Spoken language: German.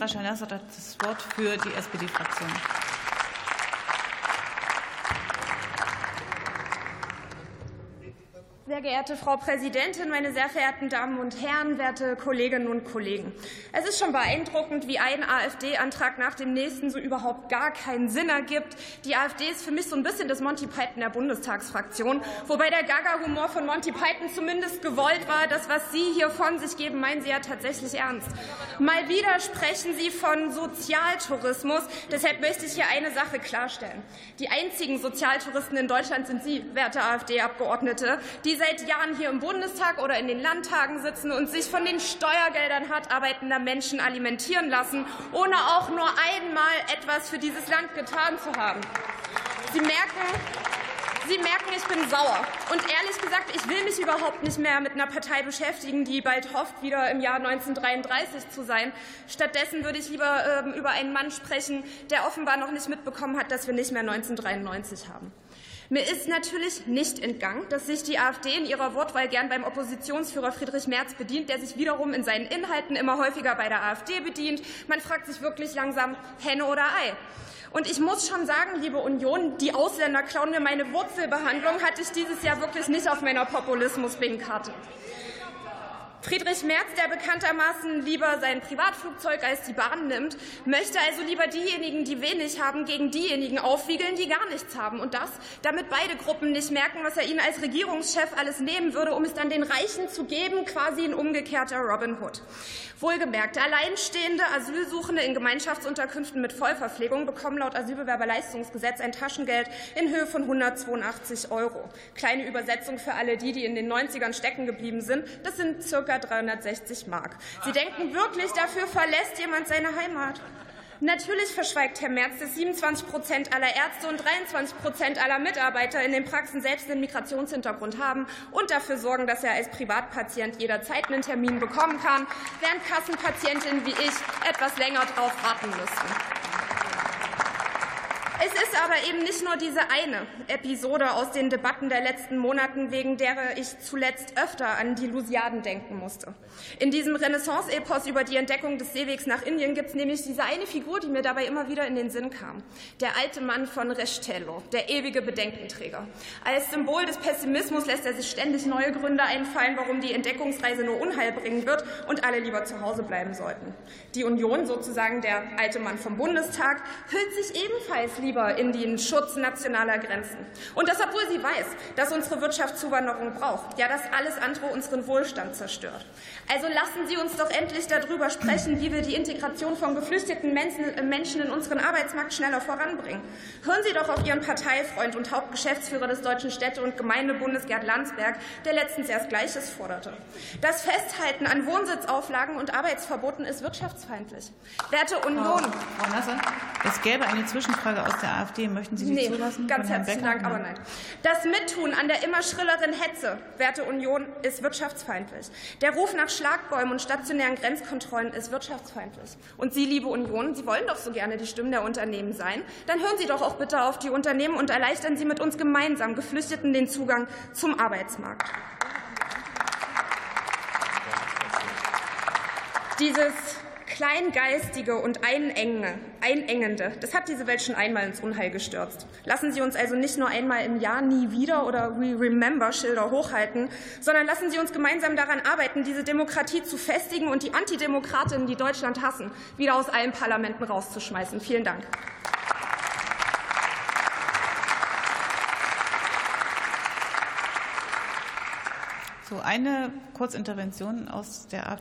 Raschel-Nassert hat das Wort für die SPD-Fraktion. Sehr geehrte Frau Präsidentin, meine sehr verehrten Damen und Herren, werte Kolleginnen und Kollegen! Es ist schon beeindruckend, wie ein AfD-Antrag nach dem nächsten so überhaupt gar keinen Sinn ergibt. Die AfD ist für mich so ein bisschen das Monty Python der Bundestagsfraktion, wobei der Gaga-Humor von Monty Python zumindest gewollt war. Das, was Sie hier von sich geben, meinen Sie ja tatsächlich ernst. Mal wieder sprechen Sie von Sozialtourismus. Deshalb möchte ich hier eine Sache klarstellen. Die einzigen Sozialtouristen in Deutschland sind Sie, werte AfD-Abgeordnete, die seit Jahren hier im Bundestag oder in den Landtagen sitzen und sich von den Steuergeldern hart arbeitender Menschen alimentieren lassen, ohne auch nur einmal etwas für dieses Land getan zu haben. Sie merken, Sie merken, ich bin sauer. Und ehrlich gesagt, ich will mich überhaupt nicht mehr mit einer Partei beschäftigen, die bald hofft, wieder im Jahr 1933 zu sein. Stattdessen würde ich lieber ähm, über einen Mann sprechen, der offenbar noch nicht mitbekommen hat, dass wir nicht mehr 1993 haben. Mir ist natürlich nicht entgangen, dass sich die AfD in ihrer Wortwahl gern beim Oppositionsführer Friedrich Merz bedient, der sich wiederum in seinen Inhalten immer häufiger bei der AfD bedient. Man fragt sich wirklich langsam Henne oder Ei. Und ich muss schon sagen, liebe Union, die Ausländer klauen mir meine Wurzelbehandlung, hatte ich dieses Jahr wirklich nicht auf meiner Populismus-Bing-Karte. Friedrich Merz, der bekanntermaßen lieber sein Privatflugzeug als die Bahn nimmt, möchte also lieber diejenigen, die wenig haben, gegen diejenigen aufwiegeln, die gar nichts haben. Und das, damit beide Gruppen nicht merken, was er ihnen als Regierungschef alles nehmen würde, um es dann den Reichen zu geben, quasi ein umgekehrter Robin Hood. Wohlgemerkt, alleinstehende Asylsuchende in Gemeinschaftsunterkünften mit Vollverpflegung bekommen laut Asylbewerberleistungsgesetz ein Taschengeld in Höhe von 182 Euro. Kleine Übersetzung für alle die, die in den 90ern stecken geblieben sind. Das sind circa ca. 360 Mark. Sie denken wirklich, dafür verlässt jemand seine Heimat? Natürlich verschweigt Herr Merz, dass 27 Prozent aller Ärzte und 23 Prozent aller Mitarbeiter in den Praxen selbst einen Migrationshintergrund haben und dafür sorgen, dass er als Privatpatient jederzeit einen Termin bekommen kann, während Kassenpatientinnen wie ich etwas länger darauf warten müssen. Es ist aber eben nicht nur diese eine Episode aus den Debatten der letzten Monaten, wegen der ich zuletzt öfter an die Lusiaden denken musste. In diesem Renaissance-Epos über die Entdeckung des Seewegs nach Indien gibt es nämlich diese eine Figur, die mir dabei immer wieder in den Sinn kam. Der alte Mann von Restelo, der ewige Bedenkenträger. Als Symbol des Pessimismus lässt er sich ständig neue Gründe einfallen, warum die Entdeckungsreise nur Unheil bringen wird und alle lieber zu Hause bleiben sollten. Die Union, sozusagen der alte Mann vom Bundestag, hüllt sich ebenfalls lieber lieber in den Schutz nationaler Grenzen. Und das, obwohl sie weiß, dass unsere Wirtschaft Zuwanderung braucht, ja, dass alles andere unseren Wohlstand zerstört. Also lassen Sie uns doch endlich darüber sprechen, wie wir die Integration von geflüchteten Menschen in unseren Arbeitsmarkt schneller voranbringen. Hören Sie doch auf Ihren Parteifreund und Hauptgeschäftsführer des Deutschen Städte- und Gemeindebundes Gerd Landsberg, der letztens erst Gleiches forderte. Das Festhalten an Wohnsitzauflagen und Arbeitsverboten ist wirtschaftsfeindlich. Werte Union. Frau Nasser, es gäbe eine Zwischenfrage aus der AfD. Möchten Sie die nee, zulassen? Ganz herzlichen Dank, aber nein. Das Mittun an der immer schrilleren Hetze, werte Union, ist wirtschaftsfeindlich. Der Ruf nach Schlagbäumen und stationären Grenzkontrollen ist wirtschaftsfeindlich. Und Sie, liebe Union, Sie wollen doch so gerne die Stimmen der Unternehmen sein. Dann hören Sie doch auch bitte auf die Unternehmen und erleichtern Sie mit uns gemeinsam Geflüchteten den Zugang zum Arbeitsmarkt. Dieses Kleingeistige und Einengende, das hat diese Welt schon einmal ins Unheil gestürzt. Lassen Sie uns also nicht nur einmal im Jahr nie wieder oder We Remember Schilder hochhalten, sondern lassen Sie uns gemeinsam daran arbeiten, diese Demokratie zu festigen und die Antidemokratinnen, die Deutschland hassen, wieder aus allen Parlamenten rauszuschmeißen. Vielen Dank. So, eine Kurzintervention aus der AfD.